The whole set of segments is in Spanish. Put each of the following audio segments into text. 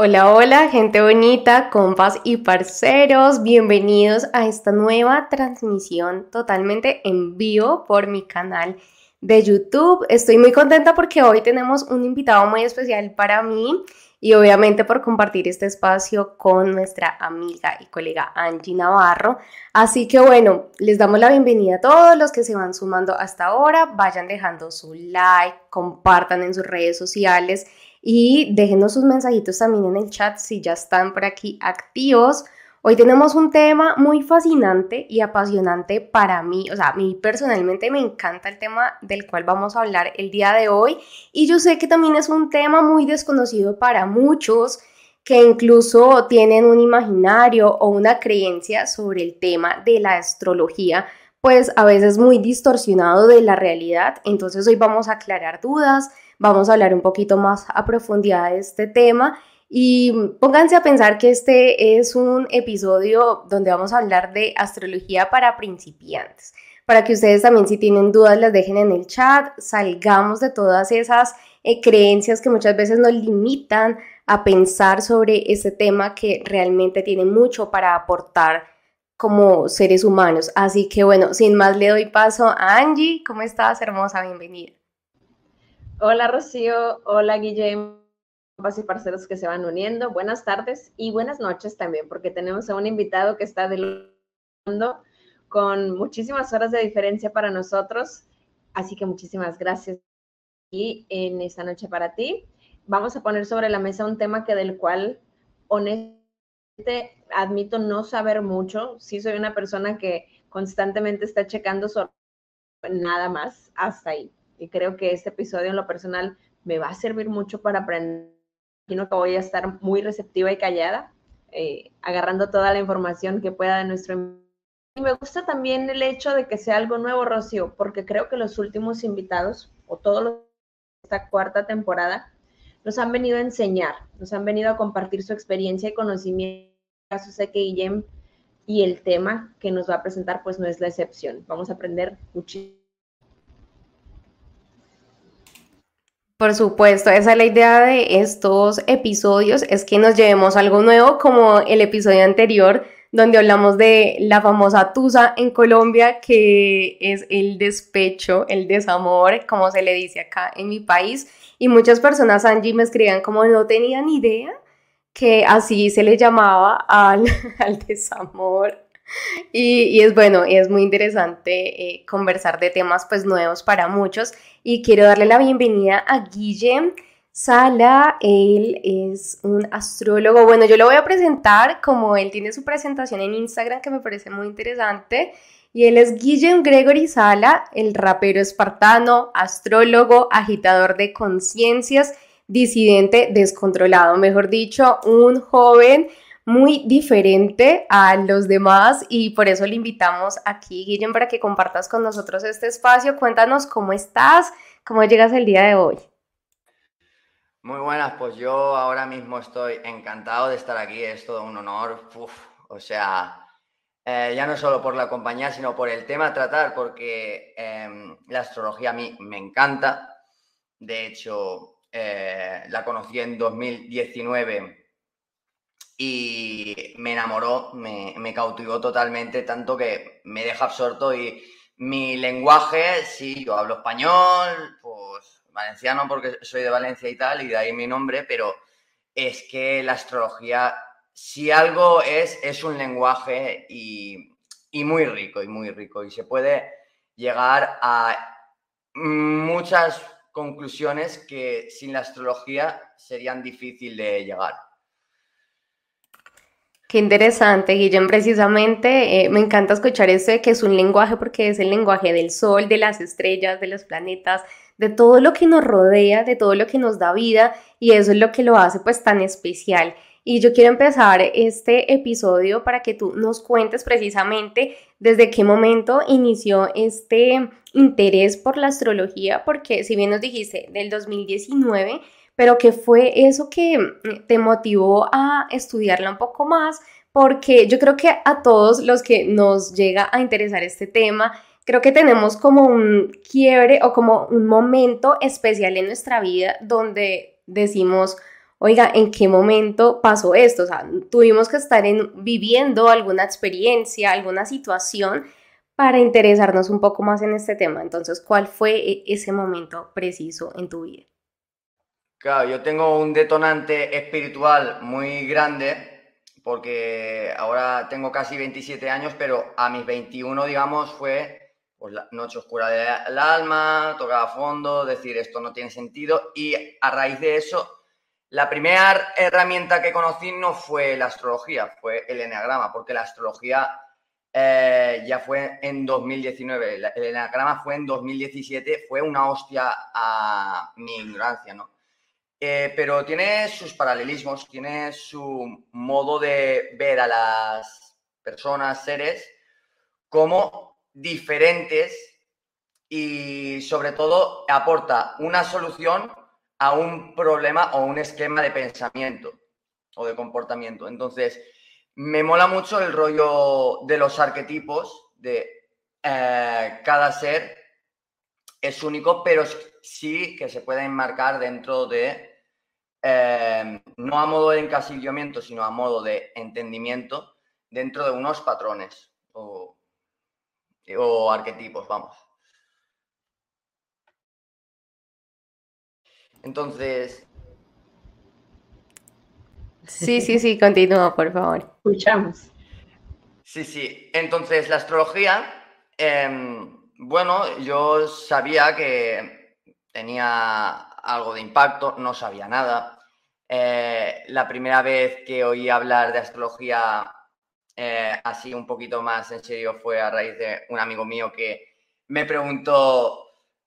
Hola, hola, gente bonita, compas y parceros, bienvenidos a esta nueva transmisión totalmente en vivo por mi canal de YouTube. Estoy muy contenta porque hoy tenemos un invitado muy especial para mí y obviamente por compartir este espacio con nuestra amiga y colega Angie Navarro. Así que bueno, les damos la bienvenida a todos los que se van sumando hasta ahora. Vayan dejando su like, compartan en sus redes sociales y déjenos sus mensajitos también en el chat si ya están por aquí activos. Hoy tenemos un tema muy fascinante y apasionante para mí, o sea, a mí personalmente me encanta el tema del cual vamos a hablar el día de hoy y yo sé que también es un tema muy desconocido para muchos que incluso tienen un imaginario o una creencia sobre el tema de la astrología, pues a veces muy distorsionado de la realidad. Entonces hoy vamos a aclarar dudas, vamos a hablar un poquito más a profundidad de este tema y pónganse a pensar que este es un episodio donde vamos a hablar de astrología para principiantes. Para que ustedes también si tienen dudas las dejen en el chat, salgamos de todas esas eh, creencias que muchas veces nos limitan a pensar sobre este tema que realmente tiene mucho para aportar como seres humanos. Así que bueno, sin más le doy paso a Angie. ¿Cómo estás, hermosa? Bienvenida. Hola Rocío, hola Guillermo, y parceros que se van uniendo. Buenas tardes y buenas noches también, porque tenemos a un invitado que está del mundo con muchísimas horas de diferencia para nosotros. Así que muchísimas gracias y en esta noche para ti. Vamos a poner sobre la mesa un tema que del cual honestamente admito no saber mucho. Sí soy una persona que constantemente está checando sobre nada más hasta ahí y creo que este episodio en lo personal me va a servir mucho para aprender. Imagino que voy a estar muy receptiva y callada, eh, agarrando toda la información que pueda de nuestro... Y me gusta también el hecho de que sea algo nuevo, Rocío, porque creo que los últimos invitados, o todos los esta cuarta temporada, nos han venido a enseñar, nos han venido a compartir su experiencia y conocimiento. Caso sé que Guillem y el tema que nos va a presentar, pues no es la excepción. Vamos a aprender muchísimo Por supuesto, esa es la idea de estos episodios, es que nos llevemos algo nuevo como el episodio anterior donde hablamos de la famosa tusa en Colombia, que es el despecho, el desamor, como se le dice acá en mi país. Y muchas personas, Angie, me escribían como no tenían idea que así se le llamaba al, al desamor y, es bueno, y es muy interesante eh, conversar de temas pues nuevos para muchos. Y quiero darle la bienvenida a Guillem Sala. Él es un astrólogo. Bueno, yo lo voy a presentar como él tiene su presentación en Instagram que me parece muy interesante. Y él es Guillem Gregory Sala, el rapero espartano, astrólogo, agitador de conciencias, disidente descontrolado. Mejor dicho, un joven muy diferente a los demás y por eso le invitamos aquí, Guillem, para que compartas con nosotros este espacio. Cuéntanos cómo estás, cómo llegas el día de hoy. Muy buenas, pues yo ahora mismo estoy encantado de estar aquí, es todo un honor. o sea, eh, ya no solo por la compañía, sino por el tema a tratar, porque em, la astrología a mí me encanta. De hecho, eh, la conocí en 2019 y me enamoró, me, cautivó totalmente, tanto que me deja absorto y mi lenguaje, sí, yo hablo español, pues valenciano porque soy de Valencia y tal, y de ahí mi nombre, pero es que la astrología, si algo es, es un lenguaje y, y muy rico, y muy rico, y se puede llegar a muchas conclusiones que sin la astrología serían difícil de llegar. Qué interesante, Guillem. Precisamente eh, me encanta escuchar eso de que es un lenguaje porque es el lenguaje del sol, de las estrellas, de los planetas, de todo lo que nos rodea, de todo lo que nos da vida y eso es lo que lo hace pues tan especial. y yo quiero empezar este episodio para que tú nos cuentes precisamente desde qué momento inició este interés por la astrología, porque si bien nos dijiste del 2019, pero ¿qué fue eso que te motivó a estudiarla un poco más? Porque yo creo que a todos los que nos llega a interesar este tema, creo que tenemos como un quiebre o como un momento especial en nuestra vida donde decimos, oiga, ¿en qué momento pasó esto? O sea, tuvimos que estar en, viviendo alguna experiencia, alguna situación para interesarnos un poco más en este tema. Entonces, ¿cuál fue e-, ese momento preciso en tu vida? Claro, yo tengo un detonante espiritual muy grande porque ahora tengo casi 27 años, pero a mis 21, digamos, fue pues, la noche oscura del alma, tocar a fondo, decir esto no tiene sentido y a raíz de eso la primera herramienta que conocí no fue la astrología, fue el enneagrama, porque la astrología eh, ya fue en 2019, el enneagrama fue en 2017, fue una hostia a mi ignorancia, ¿no? Eh, pero tiene sus paralelismos, tiene su modo de ver a las personas, seres, como diferentes y sobre todo aporta una solución a un problema o un esquema de pensamiento o de comportamiento. Entonces, me mola mucho el rollo de los arquetipos, de eh, cada ser es único, pero sí que se puede enmarcar dentro de, eh, no a modo de encasillamiento, sino a modo de entendimiento, dentro de unos patrones o arquetipos, vamos. Entonces... Sí, sí, sí, continúa, por favor. Escuchamos. Sí, sí. Entonces, la astrología, em, bueno, yo sabía que tenía algo de impacto, no sabía nada. Eh, la primera vez que oí hablar de astrología eh, así un poquito más en serio fue a raíz de un amigo mío que me preguntó,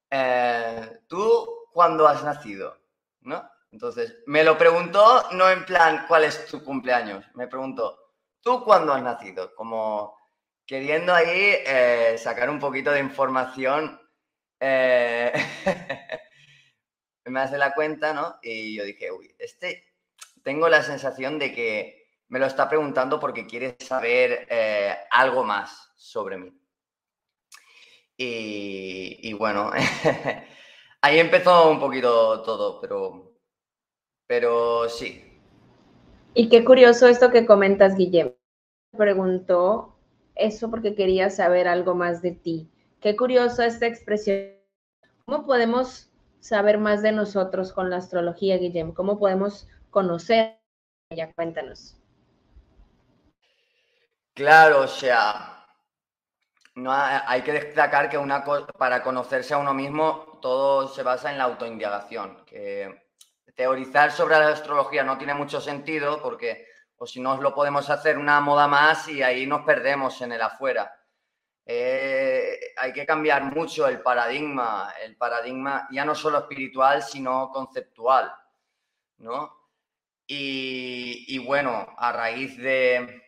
eh, ¿tú cuándo has nacido, ¿no? Entonces, me lo preguntó no en plan, ¿cuál es tu cumpleaños? Me preguntó, ¿tú cuándo has nacido? Como queriendo ahí sacar un poquito de información. Me hace la cuenta, ¿no? Y yo dije, uy, este, tengo la sensación de que me lo está preguntando porque quiere saber eh, algo más sobre mí. Y, y bueno, Ahí empezó un poquito todo, pero, pero sí. Y qué curioso esto que comentas, Guillermo. Preguntó eso porque quería saber algo más de ti. Qué curioso esta expresión. ¿Cómo podemos saber más de nosotros con la astrología, Guillermo? ¿Cómo podemos conocer ella? Cuéntanos. Claro, o sea, no hay, que destacar que una para conocerse a uno mismo todo se basa en la autoindagación, que teorizar sobre la astrología no tiene mucho sentido porque o si no lo podemos hacer una moda más y ahí nos perdemos en el afuera. Eh, hay que cambiar mucho el paradigma, el paradigma ya no solo espiritual, sino conceptual, ¿no? Y, y bueno, a raíz de,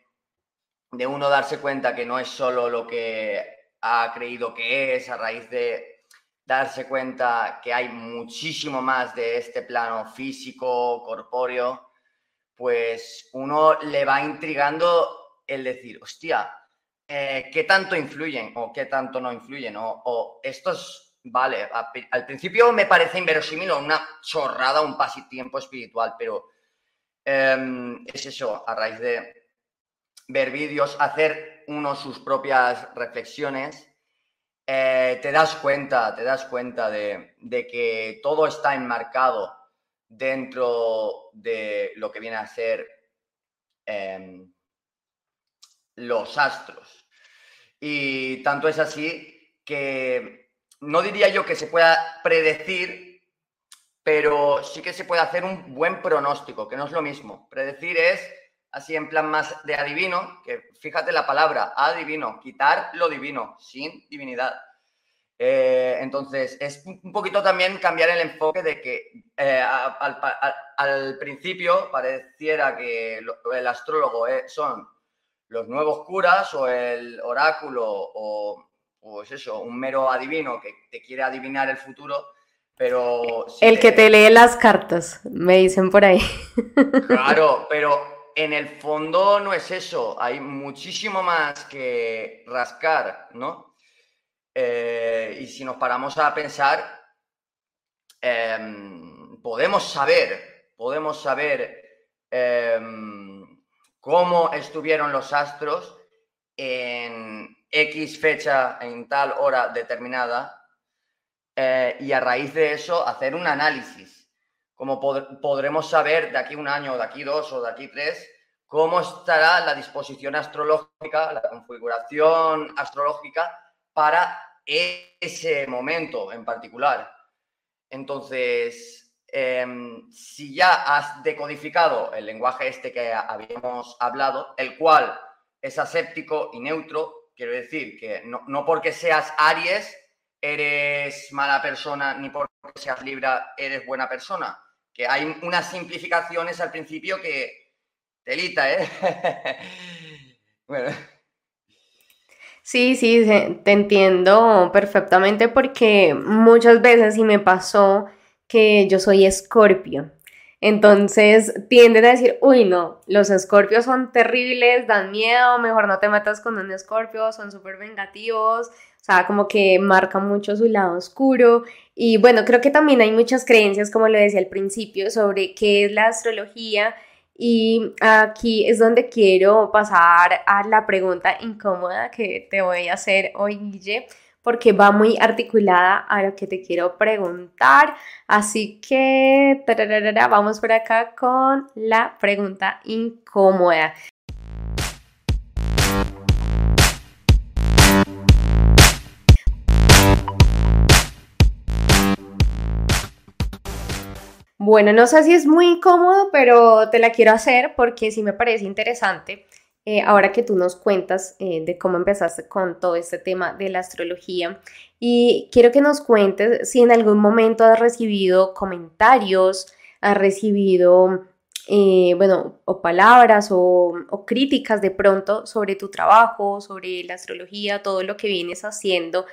de uno darse cuenta que no es solo lo que ha creído que es, a raíz de darse cuenta que hay muchísimo más de este plano físico, corpóreo, pues uno le va intrigando el decir, hostia, eh, ¿qué tanto influyen o qué tanto no influyen? O, estos, vale, al principio me parece inverosímil o una chorrada, un pasitiempo espiritual, pero em, es eso, a raíz de ver vídeos, hacer uno sus propias reflexiones, eh, te das cuenta, te das cuenta de, que todo está enmarcado dentro de lo que viene a ser em, los astros. Y tanto es así que no diría yo que se pueda predecir, pero sí que se puede hacer un buen pronóstico, que no es lo mismo. Predecir es así en plan más de adivino, que fíjate la palabra, adivino, quitar lo divino, sin divinidad. Eh, entonces, es un poquito también cambiar el enfoque de que eh, al, principio pareciera que el astrólogo son los nuevos curas o el oráculo o, es eso, un mero adivino que te quiere adivinar el futuro, pero... el que te lee las cartas, me dicen por ahí. Claro, pero en el fondo no es eso, hay muchísimo más que rascar, ¿no? Eh, y si nos paramos a pensar, em, podemos saber, podemos saber em, cómo estuvieron los astros en X fecha, en tal hora determinada, eh, y a raíz de eso hacer un análisis. Como podremos saber de aquí un año, de aquí dos o de aquí tres, cómo estará la disposición astrológica, la configuración astrológica para ese momento en particular. Entonces, em, si ya has decodificado el lenguaje este que habíamos hablado, el cual es aséptico y neutro, quiero decir que no, porque seas Aries eres mala persona, ni porque seas Libra eres buena persona. Que hay unas simplificaciones al principio que telita, ¿eh? bueno. Sí, sí, te entiendo perfectamente porque muchas veces sí me pasó que yo soy escorpio. Entonces tienden a decir, uy, no, los escorpios son terribles, dan miedo, mejor no te metas con un escorpio, son súper vengativos, o sea, como que marca mucho su lado oscuro. Y bueno, creo que también hay muchas creencias, como lo decía al principio, sobre qué es la astrología y aquí es donde quiero pasar a la pregunta incómoda que te voy a hacer hoy, Guille, porque va muy articulada a lo que te quiero preguntar. Así que vamos por acá con la pregunta incómoda. Bueno, no sé si es muy incómodo, pero te la quiero hacer porque sí me parece interesante. Eh, ahora que tú nos cuentas eh, de cómo empezaste con todo este tema de la astrología y quiero que nos cuentes si en algún momento has recibido comentarios, has recibido, eh, bueno, o palabras o, o, críticas de pronto sobre tu trabajo, sobre la astrología, todo lo que vienes haciendo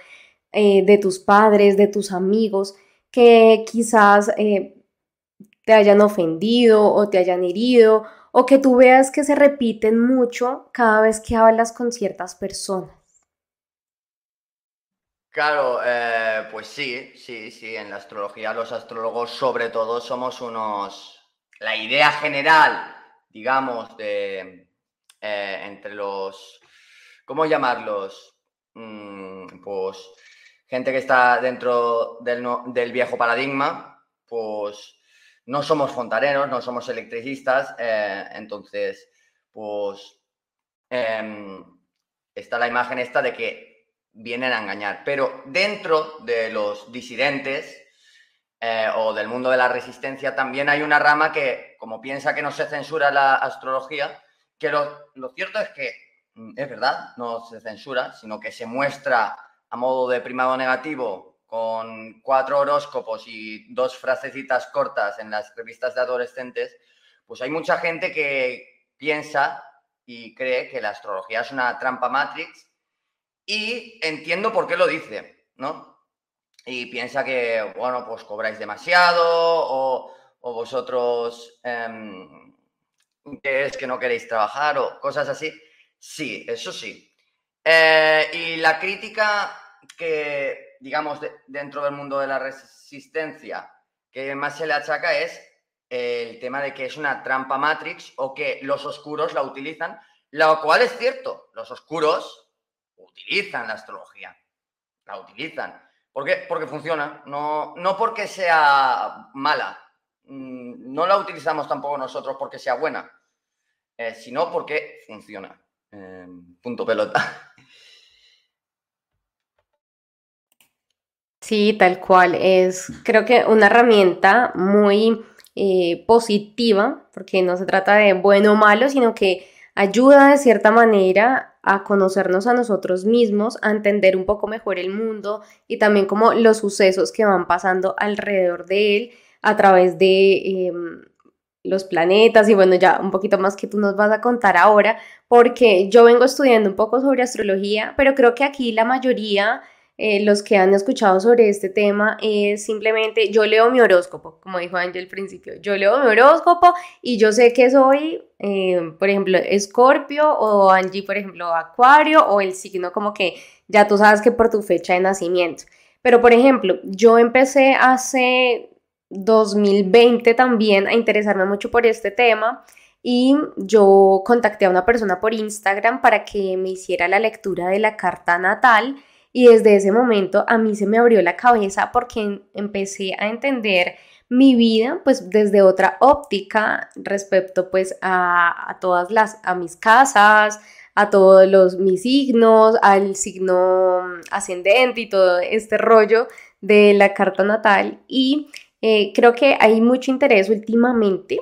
de tus padres, de tus amigos, que quizás te hayan ofendido o te hayan herido o que tú veas que se repiten mucho cada vez que hablas con ciertas personas. Claro, eh, pues sí, sí, sí, en la astrología los astrólogos sobre todo somos unos... La idea general, digamos, de eh, entre los... ¿Cómo llamarlos? Mm, pues gente que está dentro del, del viejo paradigma, pues no somos fontaneros, no somos electricistas, eh, entonces, pues em, está la imagen esta de que vienen a engañar. Pero dentro de los disidentes eh, o del mundo de la resistencia también hay una rama que, como piensa que no se censura la astrología, que lo, lo cierto es que mm, es verdad, no se censura, sino que se muestra a modo de primado negativo con cuatro horóscopos y dos frasecitas cortas en las revistas de adolescentes, pues hay mucha gente que piensa y cree que la astrología es una trampa Matrix y entiendo por qué lo dice, ¿no? Y piensa que, bueno, pues cobráis demasiado o, vosotros que es que no queréis trabajar o cosas así. Sí, eso sí. Eh, y la crítica que digamos, dentro del mundo de la resistencia que más se le achaca es el tema de que es una trampa Matrix o que los oscuros la utilizan, lo cual es cierto, los oscuros utilizan la astrología, la utilizan. ¿Por qué? Porque funciona, no, no porque sea mala, mm, no la utilizamos tampoco nosotros porque sea buena, eh, sino porque funciona. Eh, punto pelota. Sí, tal cual. Es creo que una herramienta muy eh, positiva, porque no se trata de bueno o malo, sino que ayuda de cierta manera a conocernos a nosotros mismos, a entender un poco mejor el mundo y también como los sucesos que van pasando alrededor de él a través de em, los planetas y bueno, ya un poquito más que tú nos vas a contar ahora, porque yo vengo estudiando un poco sobre astrología, pero creo que aquí la mayoría, eh, los que han escuchado sobre este tema, es simplemente yo leo mi horóscopo, como dijo Ángel al principio, yo leo mi horóscopo y yo sé que soy, eh, por ejemplo, Escorpio o Angie, por ejemplo, Acuario o el signo como que ya tú sabes que por tu fecha de nacimiento. Pero, por ejemplo, yo empecé hace 2020 también a interesarme mucho por este tema y yo contacté a una persona por Instagram para que me hiciera la lectura de la carta natal y desde ese momento a mí se me abrió la cabeza porque empecé a entender mi vida pues desde otra óptica respecto pues a, todas las, a mis casas, a todos los mis signos, al signo ascendente y todo este rollo de la carta natal. Y eh, creo que hay mucho interés últimamente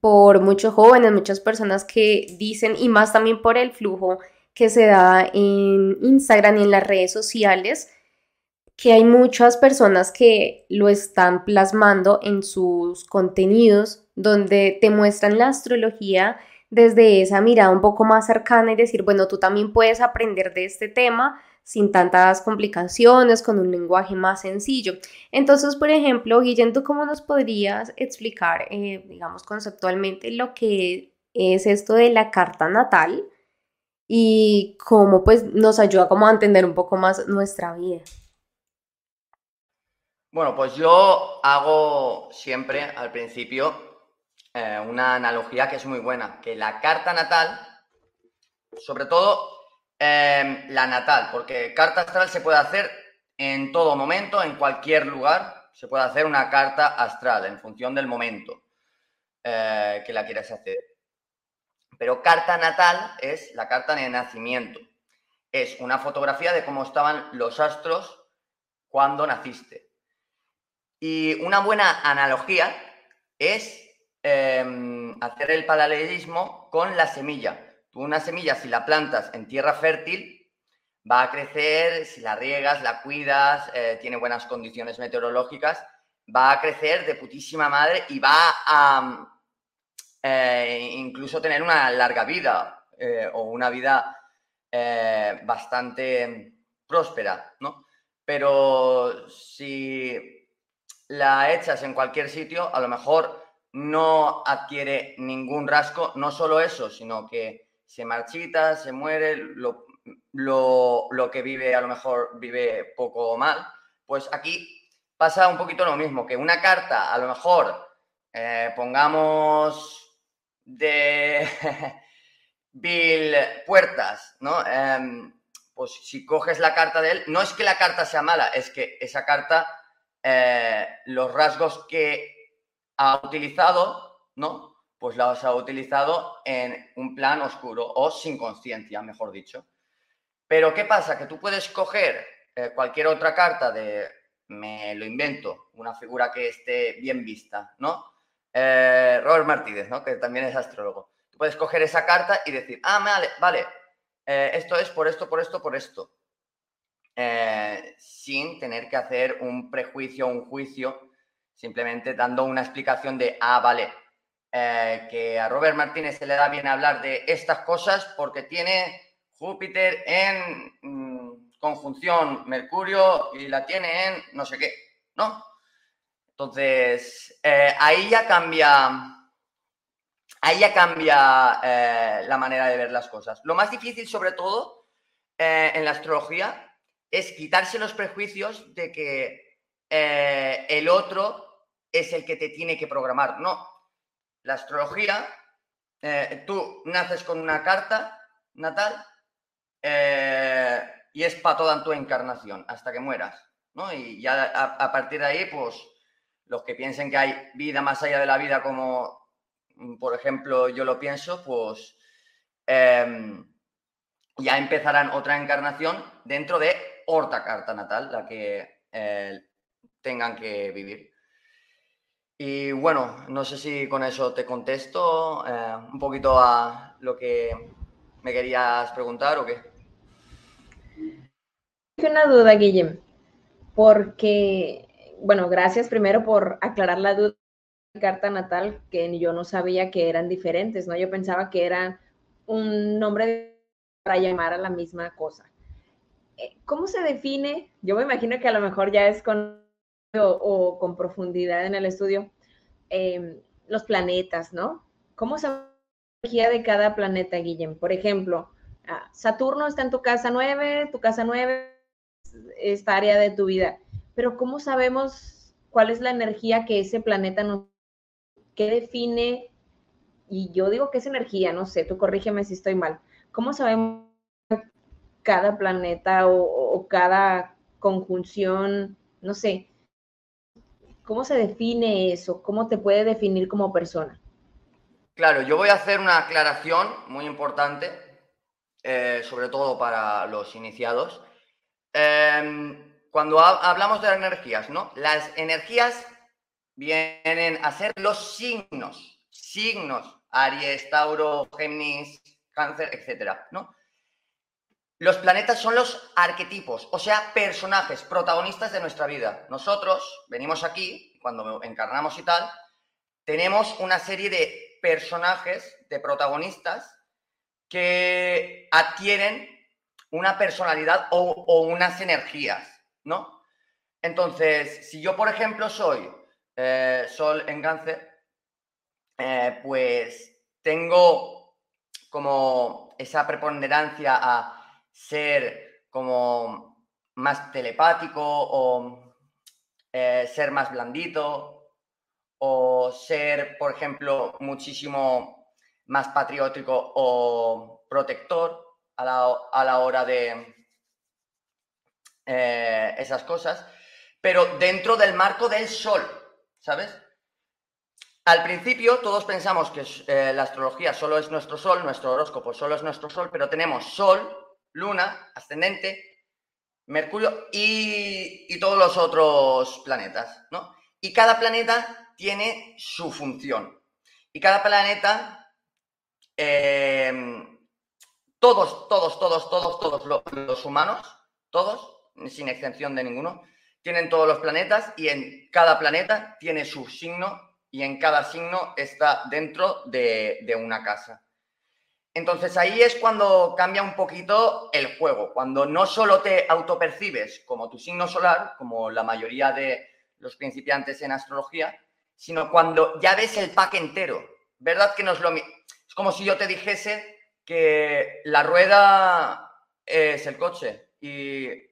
por muchos jóvenes, muchas personas que dicen, y más también por el flujo que se da en Instagram y en las redes sociales, que hay muchas personas que lo están plasmando en sus contenidos, donde te muestran la astrología desde esa mirada un poco más cercana y decir, bueno, tú también puedes aprender de este tema sin tantas complicaciones, con un lenguaje más sencillo. Entonces, por ejemplo, Guillén, ¿tú cómo nos podrías explicar, eh, digamos, conceptualmente lo que es esto de la carta natal y cómo pues nos ayuda como a entender un poco más nuestra vida? Bueno, pues yo hago siempre al principio eh, una analogía que es muy buena, que la carta natal, sobre todo Em, la natal, porque carta astral se puede hacer en todo momento, en cualquier lugar. Se puede hacer una carta astral en función del momento eh, que la quieras hacer. Pero carta natal es la carta de nacimiento. Es una fotografía de cómo estaban los astros cuando naciste. Y una buena analogía es em, hacer el paralelismo con la semilla Tú una semilla, si la plantas en tierra fértil, va a crecer, si la riegas, la cuidas, eh, tiene buenas condiciones meteorológicas, va a crecer de putísima madre y va a eh, incluso tener una larga vida eh, o una vida bastante próspera, ¿no? Pero si la echas en cualquier sitio, a lo mejor no adquiere ningún rasgo, no solo eso, sino que se marchita, se muere, lo, que vive a lo mejor vive poco o mal. Pues aquí pasa un poquito lo mismo, que una carta a lo mejor eh, pongamos de Bill Puertas, ¿no? Em, pues si coges la carta de él, no es que la carta sea mala, es que esa carta, eh, los rasgos que ha utilizado, ¿no? pues las ha utilizado en un plan oscuro o sin conciencia, mejor dicho. Pero ¿qué pasa? Que tú puedes coger eh, cualquier otra carta de, me lo invento, una figura que esté bien vista, ¿no? Eh, Robert Martínez, ¿no? Que también es astrólogo. Tú puedes coger esa carta y decir, ah, vale, vale, eh, esto es por esto, por esto, por esto. sin tener que hacer un prejuicio, un juicio, simplemente dando una explicación de, ah, vale, eh, que a Robert Martínez se le da bien hablar de estas cosas porque tiene Júpiter en mm, conjunción Mercurio y la tiene en no sé qué, ¿no? Entonces, eh, ahí ya cambia, ahí ya cambia eh, la manera de ver las cosas. Lo más difícil, sobre todo, en la astrología, es quitarse los prejuicios de que el otro es el que te tiene que programar. No, la astrología, eh, tú naces con una carta natal eh, y es para toda tu encarnación hasta que mueras, ¿no? Y ya a, partir de ahí, pues los que piensen que hay vida más allá de la vida, como mm, por ejemplo yo lo pienso, pues em, ya empezarán otra encarnación dentro de otra carta natal, la que eh, tengan que vivir. Y bueno, no sé si con eso te contesto eh, un poquito a lo que me querías preguntar o qué? Una duda, Guillem, porque, bueno, gracias primero por aclarar la duda de carta natal, que yo no sabía que eran diferentes, ¿no? Yo pensaba que eran un nombre para llamar a la misma cosa. Eh, ¿Cómo se define? Yo me imagino que a lo mejor ya es con o, con profundidad en el estudio, em, los planetas, ¿no? ¿Cómo se energía de cada planeta, Guillem? Por ejemplo, ah, Saturno está en tu casa 9, tu casa 9 esta área de tu vida. Pero ¿cómo sabemos cuál es la energía que ese planeta nos... ¿Qué define? Y yo digo que es energía, no sé, tú corrígeme si estoy mal. ¿Cómo sabemos cada planeta o, cada conjunción, no sé, ¿cómo se define eso? ¿Cómo te puede definir como persona? Claro, yo voy a hacer una aclaración muy importante, eh, sobre todo para los iniciados. Em, cuando hablamos de las energías, ¿no? Las energías vienen a ser los signos, signos, Aries, Tauro, Géminis, Cáncer, etcétera, ¿no? Los planetas son los arquetipos, o sea, personajes, protagonistas de nuestra vida. Nosotros venimos aquí, cuando encarnamos y tal, tenemos una serie de personajes, de protagonistas, que adquieren una personalidad o, unas energías, ¿no? Entonces, si yo, por ejemplo, soy eh, Sol en cáncer, eh, pues tengo como esa preponderancia a ser como más telepático o eh, ser más blandito o ser, por ejemplo, muchísimo más patriótico o protector a la, hora de eh, esas cosas, pero dentro del marco del sol, ¿sabes? Al principio todos pensamos que eh, la astrología solo es nuestro sol, nuestro horóscopo solo es nuestro sol, pero tenemos sol, luna, ascendente, Mercurio y, todos los otros planetas, ¿no? Y cada planeta tiene su función. Y cada planeta eh, todos, todos, todos, todos, todos los humanos, todos, sin excepción de ninguno, tienen todos los planetas y en cada planeta tiene su signo y en cada signo está dentro de, una casa. Entonces ahí es cuando cambia un poquito el juego, cuando no solo te autopercibes como tu signo solar, como la mayoría de los principiantes en astrología, sino cuando ya ves el pack entero. ¿Verdad que no es lo? Es como si yo te dijese que la rueda es el coche y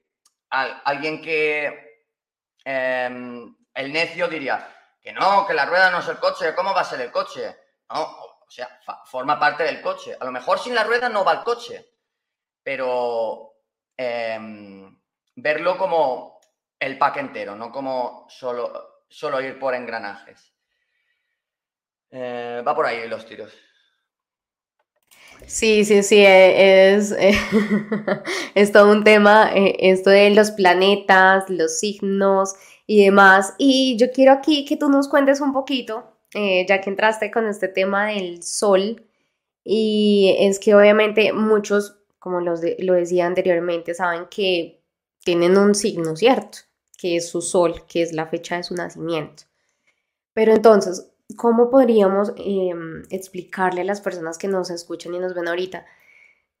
alguien que em, el necio diría que no, que la rueda no es el coche, ¿cómo va a ser el coche? No, o sea, forma parte del coche. A lo mejor sin la rueda no va el coche, pero em, verlo como el pack entero, no como solo, solo ir por engranajes. Eh, va por ahí los tiros. Sí, sí, sí, e, es, es todo un tema, eh, esto de los planetas, los signos y demás. Y yo quiero aquí que tú nos cuentes un poquito, eh, ya que entraste con este tema del sol, y es que obviamente muchos, como los lo decía anteriormente, saben que tienen un signo, ¿cierto? Que es su sol, que es la fecha de su nacimiento. Pero entonces, ¿cómo podríamos em, explicarle a las personas que nos escuchan y nos ven ahorita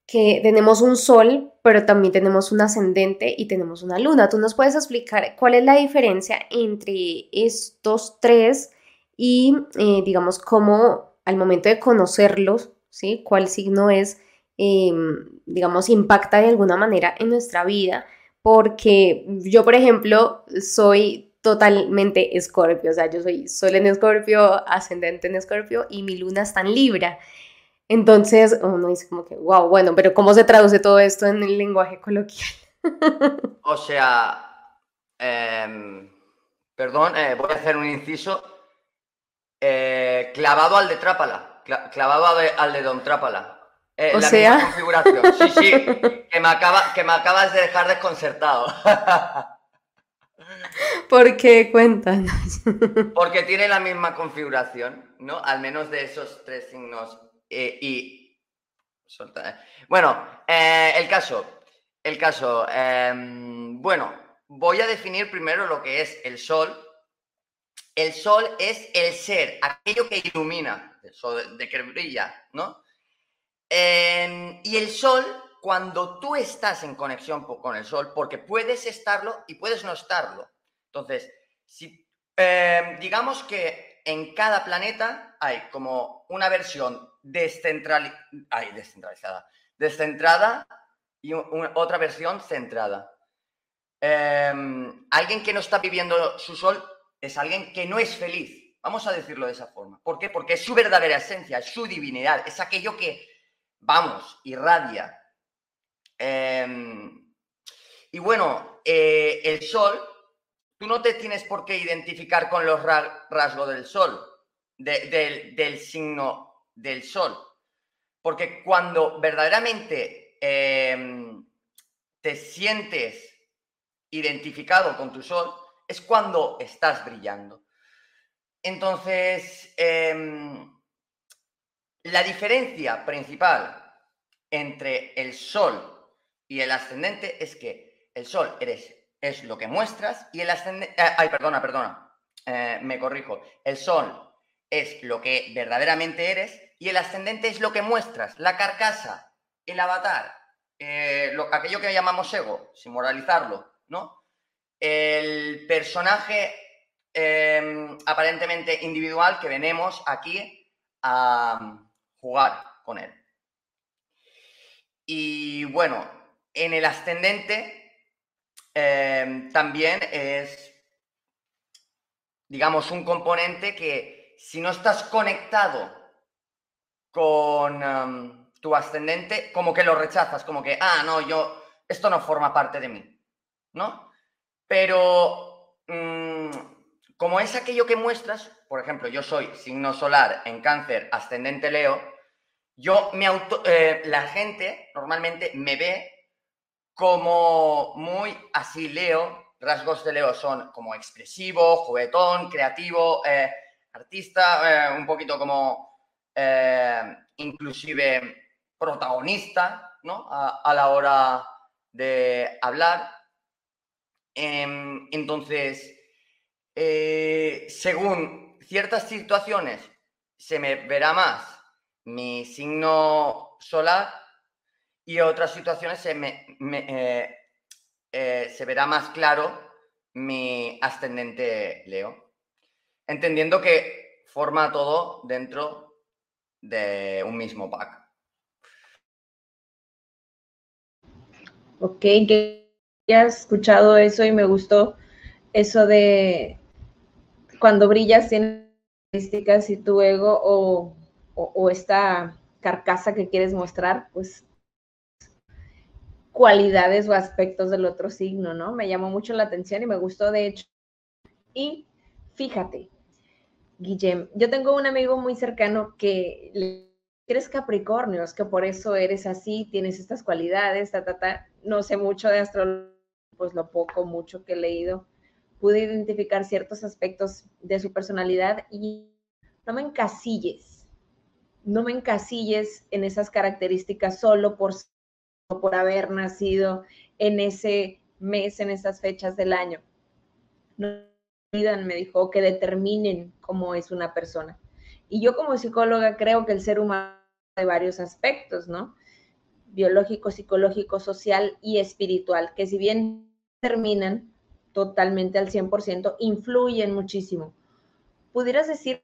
que tenemos un sol, pero también tenemos un ascendente y tenemos una luna? ¿Tú nos puedes explicar cuál es la diferencia entre estos tres y, eh, digamos, cómo al momento de conocerlos, ¿sí? ¿Cuál signo es, em, digamos, impacta de alguna manera en nuestra vida? Porque yo, por ejemplo, soy totalmente escorpio, o sea, yo soy sol en escorpio, ascendente en escorpio y mi luna está en libra. Entonces uno dice como que, wow, bueno, pero ¿cómo se traduce todo esto en el lenguaje coloquial? o sea, em, perdón, eh, voy a hacer un inciso. Eh, clavado al de Trápala, clavado al de Don Trápala. Eh, o sea... configuración. Sí, sí, que me, acaba, que me acabas de dejar desconcertado. ¿Por qué? Cuéntanos. Porque tiene la misma configuración, ¿no? Al menos de esos tres signos. Eh, y Bueno, eh, el caso. El caso. Em, bueno, voy a definir primero lo que es el sol. El sol es el ser, aquello que ilumina, de que brilla, ¿no? Em, y el sol, cuando tú estás en conexión con el sol, porque puedes estarlo y puedes no estarlo. Entonces, si em, digamos que en cada planeta hay como una versión descentralizada, descentrada y otra versión centrada. Em, alguien que no está viviendo su sol es alguien que no es feliz. Vamos a decirlo de esa forma. ¿Por qué? Porque es su verdadera esencia, es su divinidad, es aquello que, vamos, irradia. Em, y bueno, eh, el sol, tú no te tienes por qué identificar con los rasgos del sol, del signo del sol. Porque cuando verdaderamente em, te sientes identificado con tu sol, es cuando estás brillando. Entonces, em, la diferencia principal entre el sol y el ascendente es que el sol eres, es lo que muestras y el ascendente... Eh, ay, perdona, perdona, eh, me corrijo. El sol es lo que verdaderamente eres y el ascendente es lo que muestras, la carcasa, el avatar, eh, aquello que llamamos ego, sin moralizarlo, ¿no? El personaje em, aparentemente individual que venimos aquí a jugar con él. Y bueno, en el ascendente em, también es, digamos, un componente que si no estás conectado con em, tu ascendente, como que lo rechazas, como que, ah, no, yo, esto no forma parte de mí, ¿no? Pero mm, como es aquello que muestras, por ejemplo, yo soy signo solar en cáncer, ascendente Leo, yo me auto, eh, la gente normalmente me ve como muy así Leo, rasgos de Leo son como expresivo, juguetón, creativo, eh, artista, eh, un poquito como inclusive protagonista, ¿no? A, la hora de hablar. Em, entonces, eh, según ciertas situaciones, se me verá más mi signo solar y otras situaciones se, me, eh, eh, se verá más claro mi ascendente Leo. Entendiendo que forma todo dentro de un mismo pack. Ok, que has escuchado eso y me gustó eso de cuando brillas tienes características y tu ego o, o, esta carcasa que quieres mostrar, pues cualidades o aspectos del otro signo, ¿no? Me llamó mucho la atención y me gustó de hecho. Y fíjate, Guillem, yo tengo un amigo muy cercano que eres Capricornio, es que por eso eres así, tienes estas cualidades, ta, ta, ta. No sé mucho de astrología, pues lo poco, mucho que he leído, pude identificar ciertos aspectos de su personalidad y no me encasilles, no me encasilles en esas características solo por, por haber nacido en ese mes, en esas fechas del año. No me dijo, que determinen cómo es una persona. Y yo como psicóloga creo que el ser humano de varios aspectos, ¿no? Biológico, psicológico, social y espiritual, que si bien terminan totalmente al 100%, influyen muchísimo. ¿Pudieras decir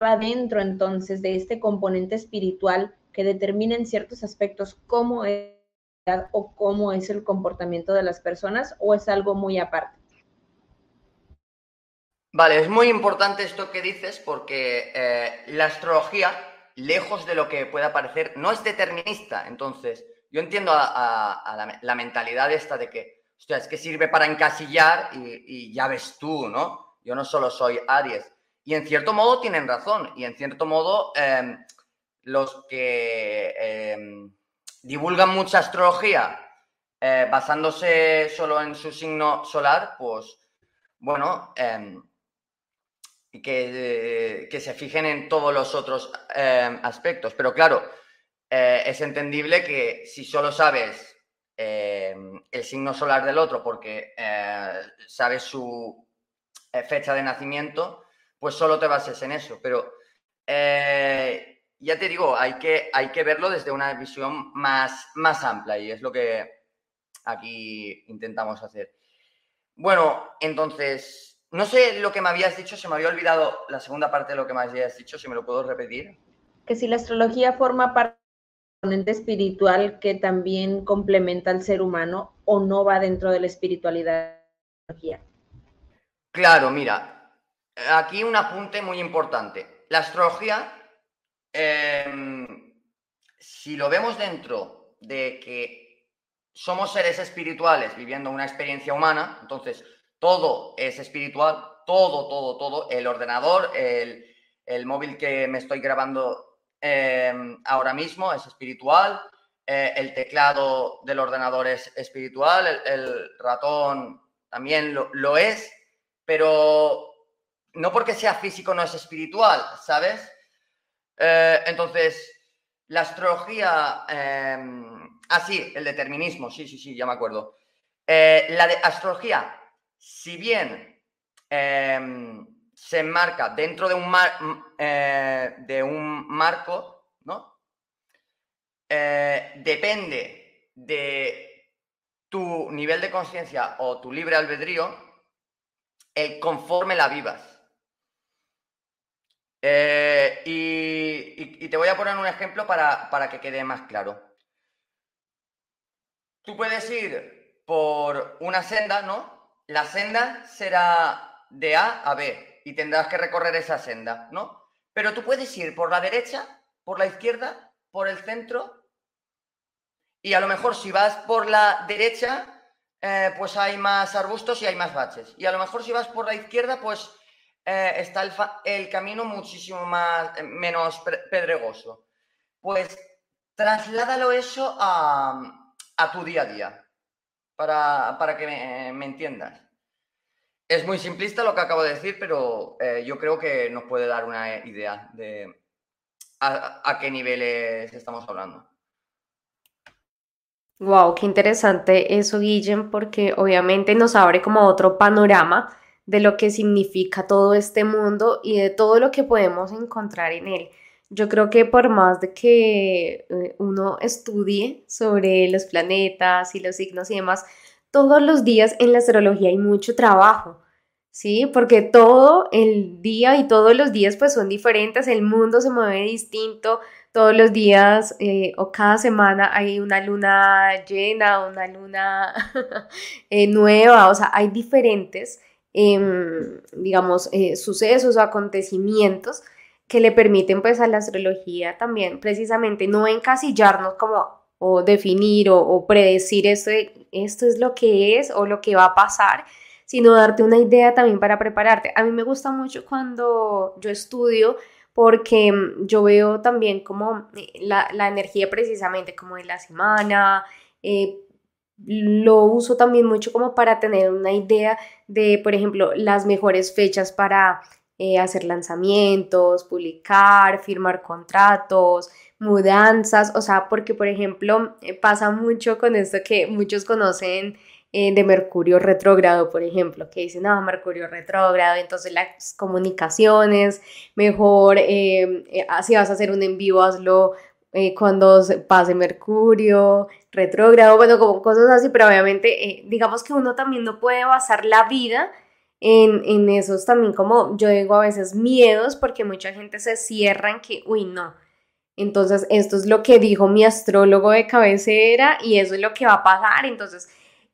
adentro entonces de este componente espiritual que determina en ciertos aspectos cómo es o cómo es el comportamiento de las personas o es algo muy aparte? Vale, es muy importante esto que dices porque eh, la astrología lejos de lo que pueda parecer, no es determinista. Entonces, yo entiendo a, la, mentalidad esta de que, hostia, es que sirve para encasillar y, ya ves tú, ¿no? Yo no solo soy Aries. Y en cierto modo tienen razón. Y en cierto modo, em, los que em, divulgan mucha astrología eh, basándose solo en su signo solar, pues, bueno, em, que, que se fijen en todos los otros eh, aspectos. Pero claro, eh, es entendible que si solo sabes eh, el signo solar del otro porque eh, sabes su fecha de nacimiento, pues solo te bases en eso. Pero ya te digo, hay que, hay que verlo desde una visión más, más amplia y es lo que aquí intentamos hacer. Bueno, entonces, no sé lo que me habías dicho, se me había olvidado la segunda parte de lo que me habías dicho, si me lo puedo repetir. Que si la astrología forma parte componente espiritual que también complementa al ser humano o no va dentro de la espiritualidad. Claro, mira, aquí un apunte muy importante. La astrología, em, si lo vemos dentro de que somos seres espirituales viviendo una experiencia humana, entonces todo es espiritual, todo, todo, todo, el ordenador, el, el móvil que me estoy grabando Em, ahora mismo, es espiritual. Eh, el teclado del ordenador es espiritual, el, ratón también lo, es, pero no porque sea físico no es espiritual, ¿sabes? Eh, entonces, la astrología, em, ah, sí, el determinismo, sí, sí, sí, ya me acuerdo. Eh, la de astrología, si bien em, se enmarca dentro de un, eh, de un marco, ¿no? Eh, depende de tu nivel de conciencia o tu libre albedrío, el conforme la vivas. Eh, y, te voy a poner un ejemplo para, para que quede más claro. Tú puedes ir por una senda, ¿no? La senda será de A a B, y tendrás que recorrer esa senda, ¿no? Pero tú puedes ir por la derecha, por la izquierda, por el centro, y a lo mejor si vas por la derecha, eh, pues hay más arbustos y hay más baches. Y a lo mejor si vas por la izquierda, pues eh, está el, camino muchísimo más, eh, menos pedregoso. Pues trasládalo eso a, tu día a día, para, que me entiendas. Es muy simplista lo que acabo de decir, pero eh, yo creo que nos puede dar una idea de a, qué niveles estamos hablando. Wow, qué interesante eso, Guillem, porque obviamente nos abre como otro panorama de lo que significa todo este mundo y de todo lo que podemos encontrar en él. Yo creo que por más de que eh, uno estudie sobre los planetas y los signos y demás, todos los días en la astrología hay mucho trabajo, ¿sí? Porque todo el día y todos los días pues son diferentes, el mundo se mueve distinto, todos los días eh, o cada semana hay una luna llena, una luna eh, nueva, o sea, hay diferentes, em, digamos, eh, sucesos o acontecimientos que le permiten pues a la astrología también precisamente no encasillarnos como o definir o, predecir esto, esto es lo que es o lo que va a pasar, sino darte una idea también para prepararte. A mí me gusta mucho cuando yo estudio porque mm, yo veo también como eh, la, energía precisamente como de la semana, eh, lo uso también mucho como para tener una idea de, por ejemplo, las mejores fechas para eh, hacer lanzamientos, publicar, firmar contratos, mudanzas, o sea, porque por ejemplo eh, pasa mucho con esto que muchos conocen eh, de Mercurio retrógrado, por ejemplo, que dicen, no, Mercurio retrógrado, entonces las comunicaciones, mejor, eh, si vas a hacer un envío, hazlo cuando pase Mercurio retrógrado, bueno, como cosas así, pero obviamente, digamos que uno también no puede basar la vida en, en esos también como yo digo a veces miedos, porque mucha gente se cierra en que, uy, no entonces, esto es lo que dijo mi astrólogo de cabecera y eso es lo que va a pasar. Entonces,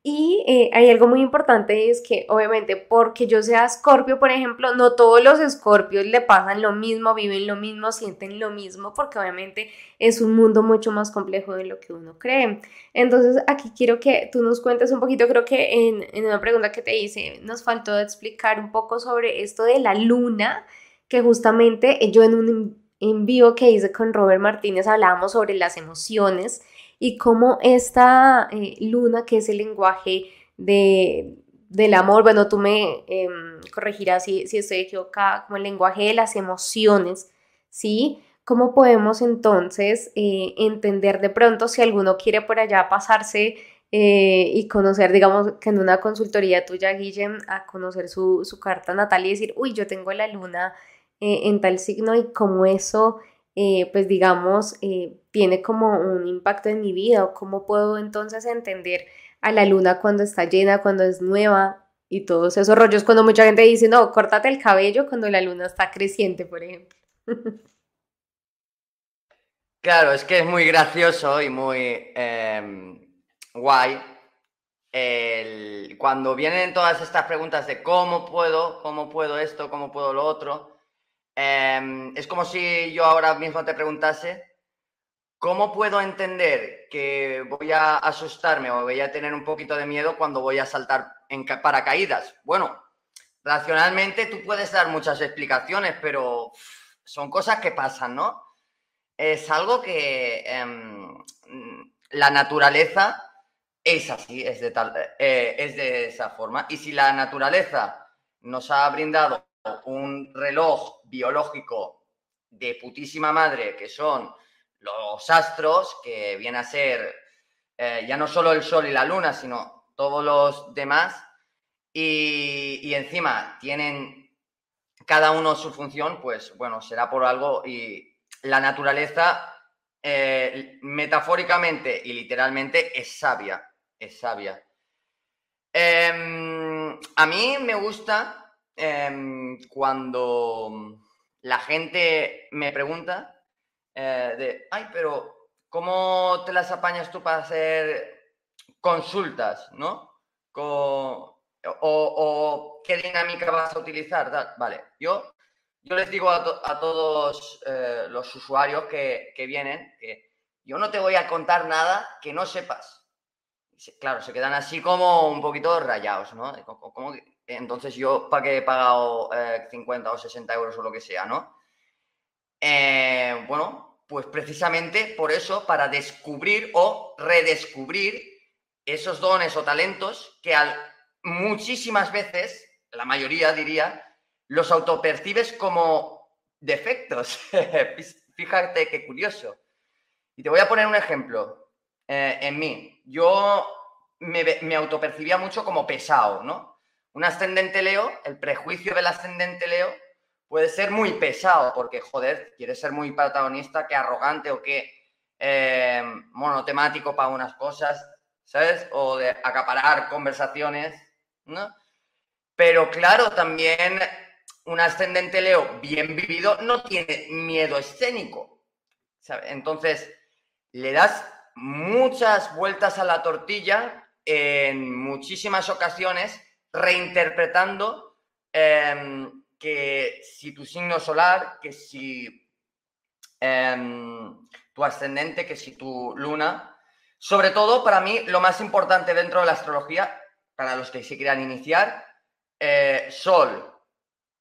y eh, hay algo muy importante es que obviamente porque yo sea escorpio, por ejemplo, no todos los escorpios le pasan lo mismo, viven lo mismo, sienten lo mismo, porque obviamente es un mundo mucho más complejo de lo que uno cree. Entonces aquí quiero que tú nos cuentes un poquito, creo que en, en una pregunta que te hice nos faltó explicar un poco sobre esto de la luna, que justamente yo en un en vivo que hice con Robert Martínez hablábamos sobre las emociones y cómo esta eh, luna, que es el lenguaje de, del amor, bueno, tú me em, corregirás si, si estoy equivocada, como el lenguaje de las emociones, ¿sí? ¿cómo podemos entonces eh, entender de pronto si alguno quiere por allá pasarse eh, y conocer, digamos, que en una consultoría tuya, Guillem, a conocer su, carta natal y decir, uy, yo tengo la luna eh, en tal signo y como eso, pues digamos, tiene como un impacto en mi vida o cómo puedo entonces entender a la luna cuando está llena, cuando es nueva y todos esos rollos, cuando mucha gente dice, no, córtate el cabello cuando la luna está creciente, por ejemplo. Claro, es que es muy gracioso y muy em, guay cuando vienen todas estas preguntas de cómo puedo, cómo puedo esto, cómo puedo lo otro. Em, es como si yo ahora mismo te preguntase cómo puedo entender que voy a asustarme o voy a tener un poquito de miedo cuando voy a saltar en paracaídas. Bueno, racionalmente tú puedes dar muchas explicaciones, pero son cosas que pasan, ¿no? es algo que em, la naturaleza es así, es de, tal, eh, es de esa forma. Y si la naturaleza nos ha brindado un reloj biológico de putísima madre, que son los astros, que viene a ser eh, ya no solo el Sol y la Luna, sino todos los demás, y, encima tienen cada uno su función, pues bueno, será por algo y la naturaleza, eh, metafóricamente y literalmente, es sabia, es sabia. Em, a mí me gusta em, cuando la gente me pregunta eh, de, ay, pero ¿cómo te las apañas tú para hacer consultas, no? o, qué dinámica vas a utilizar. Vale, yo yo les digo a, todos eh, los usuarios que, vienen que yo no te voy a contar nada que no sepas. Claro, se quedan así como un poquito rayados, ¿no? Entonces yo, ¿para qué he pagado 50 eh, o 60 euros o lo que sea, ¿no? Eh, bueno, pues precisamente por eso, para descubrir o redescubrir esos dones o talentos que al, muchísimas veces, la mayoría diría, los autopercibes como defectos. Fíjate qué curioso. Y te voy a poner un ejemplo eh, en mí. Yo me, me, autopercibía mucho como pesado, ¿no? Un ascendente Leo, el prejuicio del ascendente Leo puede ser muy pesado porque, joder, quiere ser muy protagonista, que arrogante o que eh, monotemático para unas cosas, ¿sabes? O de acaparar conversaciones, ¿no? Pero claro, también un ascendente Leo bien vivido no tiene miedo escénico. Entonces, le das muchas vueltas a la tortilla en muchísimas ocasiones, reinterpretando em, que si tu signo solar, que si em, tu ascendente, que si tu luna, sobre todo para mí lo más importante dentro de la astrología, para los que se quieran iniciar, eh, Sol,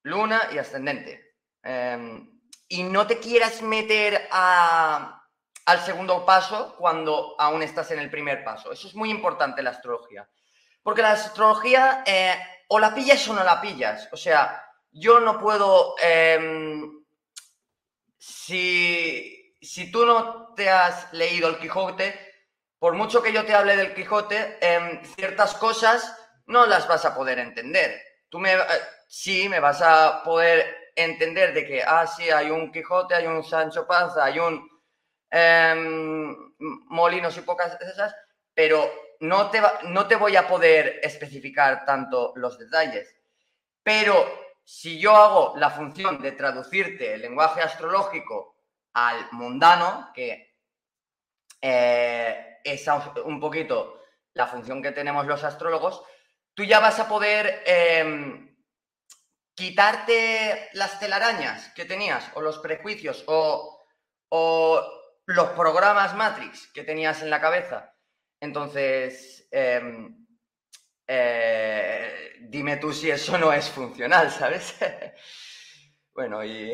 luna y ascendente. Em, y no te quieras meter al segundo paso cuando aún estás en el primer paso. Eso es muy importante la astrología. Porque la astrología eh, o la pillas o no la pillas. O sea, yo no puedo... Em, si, si tú no te has leído el Quijote, por mucho que yo te hable del Quijote, em, ciertas cosas no las vas a poder entender. Tú me, eh, sí me vas a poder entender de que, ah, sí, hay un Quijote, hay un Sancho Panza, hay un em, Molinos y pocas esas, pero no te, no te voy a poder especificar tanto los detalles. Pero si yo hago la función de traducirte el lenguaje astrológico al mundano, que eh, es un poquito la función que tenemos los astrólogos, tú ya vas a poder em, quitarte las telarañas que tenías, o los prejuicios, o, los programas Matrix que tenías en la cabeza. Entonces, em, eh, dime tú si eso no es funcional, ¿sabes? bueno, y...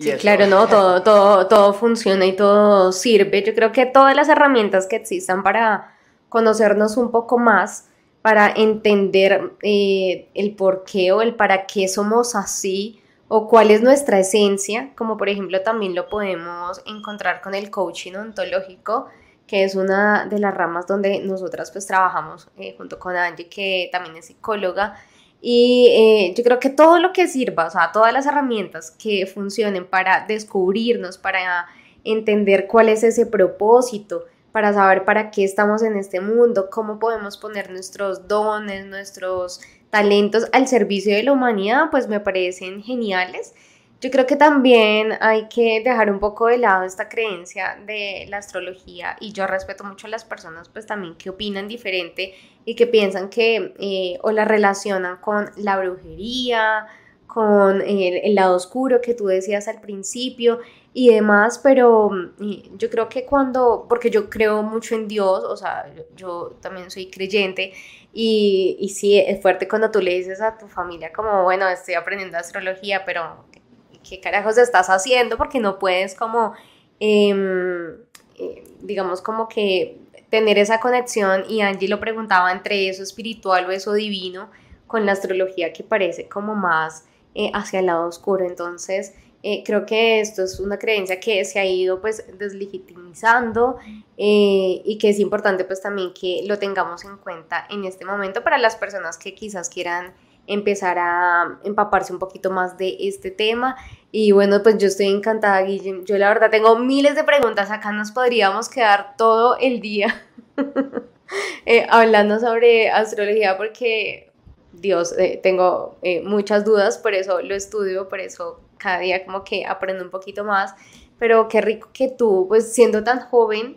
Sí, claro, no, todo, todo, todo funciona y todo sirve. Yo creo que todas las herramientas que existan para conocernos un poco más, para entender eh, el por qué o el para qué somos así o cuál es nuestra esencia, como por ejemplo también lo podemos encontrar con el coaching ontológico, que es una de las ramas donde nosotras pues trabajamos eh, junto con Angie, que también es psicóloga. Y eh, yo creo que todo lo que sirva, o sea, todas las herramientas que funcionen para descubrirnos, para entender cuál es ese propósito, para saber para qué estamos en este mundo, cómo podemos poner nuestros dones, nuestros talentos al servicio de la humanidad, pues me parecen geniales. Yo creo que también hay que dejar un poco de lado esta creencia de la astrología y yo respeto mucho a las personas pues también que opinan diferente y que piensan que eh, o la relacionan con la brujería, con el, lado oscuro que tú decías al principio y demás, pero mm, yo creo que cuando, porque yo creo mucho en Dios, o sea, yo, también soy creyente y, y sí, es fuerte cuando tú le dices a tu familia como, bueno, estoy aprendiendo astrología, pero ¿qué carajos estás haciendo? Porque no puedes como, em, eh, digamos, como que tener esa conexión y Angie lo preguntaba entre eso espiritual o eso divino con la astrología que parece como más eh, hacia el lado oscuro. Entonces, eh, creo que esto es una creencia que se ha ido pues deslegitimizando y que es importante pues también que lo tengamos en cuenta en este momento para las personas que quizás quieran empezar a empaparse un poquito más de este tema. Y bueno, pues yo estoy encantada, Guillem. Yo la verdad tengo miles de preguntas. Acá nos podríamos quedar todo el día eh, hablando sobre astrología porque, Dios, eh, tengo eh, muchas dudas, por eso lo estudio, por eso cada día como que aprendo un poquito más. Pero qué rico que tú, pues siendo tan joven,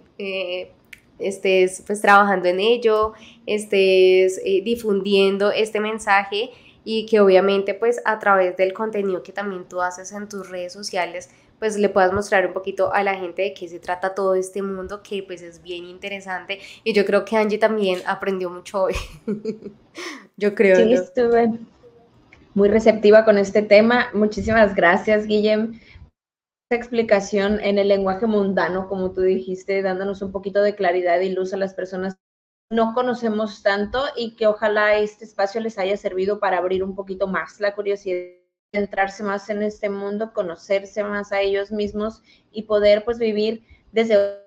estés pues trabajando en ello, estés difundiendo este mensaje y que obviamente pues a través del contenido que también tú haces en tus redes sociales pues le puedas mostrar un poquito a la gente de qué se trata todo este mundo que pues es bien interesante. Y yo creo que Angie también aprendió mucho hoy. Yo creo sí estuve muy receptiva con este tema. Muchísimas gracias Guillem esta explicación en el lenguaje mundano como tú dijiste dándonos un poquito de claridad y luz a las personas no conocemos tanto y que ojalá este espacio les haya servido para abrir un poquito más la curiosidad, centrarse más en este mundo, conocerse más a ellos mismos y poder pues vivir desde,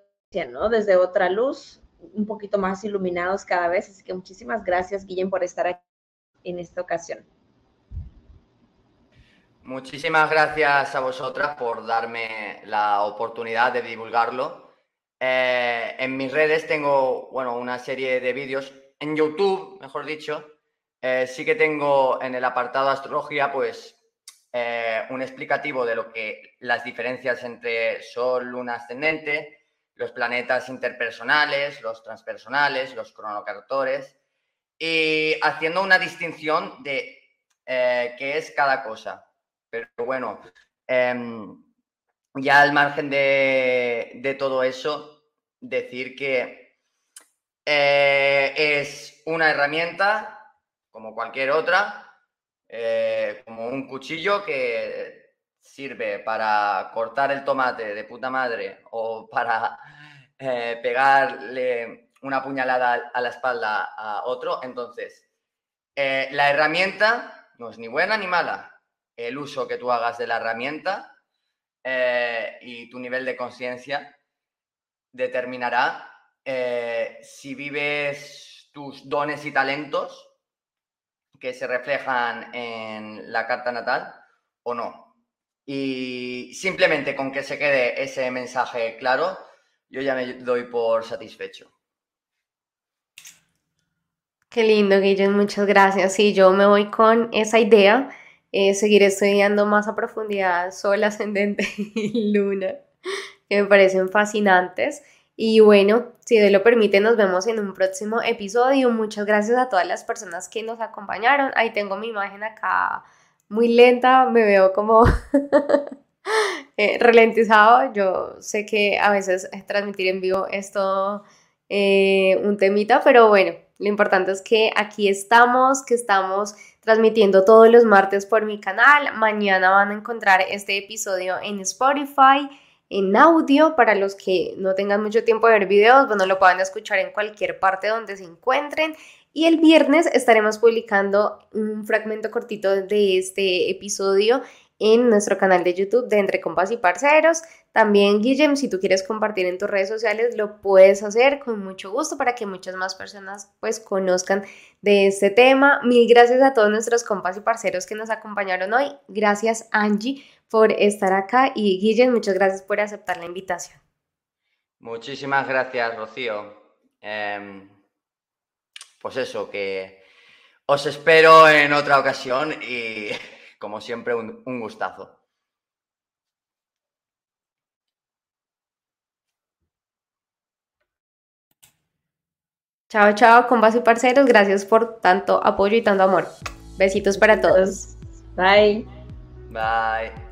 ¿no? desde otra luz, un poquito más iluminados cada vez. Así que muchísimas gracias, Guillem, por estar aquí en esta ocasión. Muchísimas gracias a vosotras por darme la oportunidad de divulgarlo eh, en mis redes tengo, bueno, una serie de vídeos. En YouTube, mejor dicho, eh, sí que tengo en el apartado astrología, pues, eh, un explicativo de lo que las diferencias entre Sol, Luna, Ascendente, los planetas interpersonales, los transpersonales, los cronocartores, y haciendo una distinción de qué es cada cosa. Pero bueno, em, ya al margen de, todo eso, decir que eh, es una herramienta como cualquier otra, eh, como un cuchillo que sirve para cortar el tomate de puta madre o para eh, pegarle una puñalada a la espalda a otro. Entonces, la herramienta no es ni buena ni mala. El uso que tú hagas de la herramienta eh, y tu nivel de conciencia determinará eh, si vives tus dones y talentos que se reflejan en la carta natal o no. Y simplemente con que se quede ese mensaje claro, yo ya me doy por satisfecho. Qué lindo, Guillermo, muchas gracias. Sí, yo me voy con esa idea eh, seguiré estudiando más a profundidad Sol, Ascendente y Luna, que me parecen fascinantes. Y bueno, si Dios lo permite, nos vemos en un próximo episodio. Muchas gracias a todas las personas que nos acompañaron. Ahí tengo mi imagen acá muy lenta, me veo como eh, ralentizado. Yo sé que a veces transmitir en vivo es todo eh, un temita, pero bueno, lo importante es que aquí estamos, que estamos transmitiendo todos los martes por mi canal. Mañana van a encontrar este episodio en Spotify, en audio, para los que no tengan mucho tiempo de ver videos, bueno, lo puedan escuchar en cualquier parte donde se encuentren. Y el viernes estaremos publicando un fragmento cortito de este episodio en nuestro canal de YouTube de Entre Compas y Parceros. También, Guillem, si tú quieres compartir en tus redes sociales, lo puedes hacer con mucho gusto para que muchas más personas pues conozcan de este tema. Mil gracias a todos nuestros compas y parceros que nos acompañaron hoy. Gracias, Angie, por estar acá y Guillem, muchas gracias por aceptar la invitación. Muchísimas gracias, Rocío. Em, pues eso, que os espero en otra ocasión y como siempre un, un gustazo. Chao, chao, compas y parceros. Gracias por tanto apoyo y tanto amor. Besitos para todos. Bye. Bye.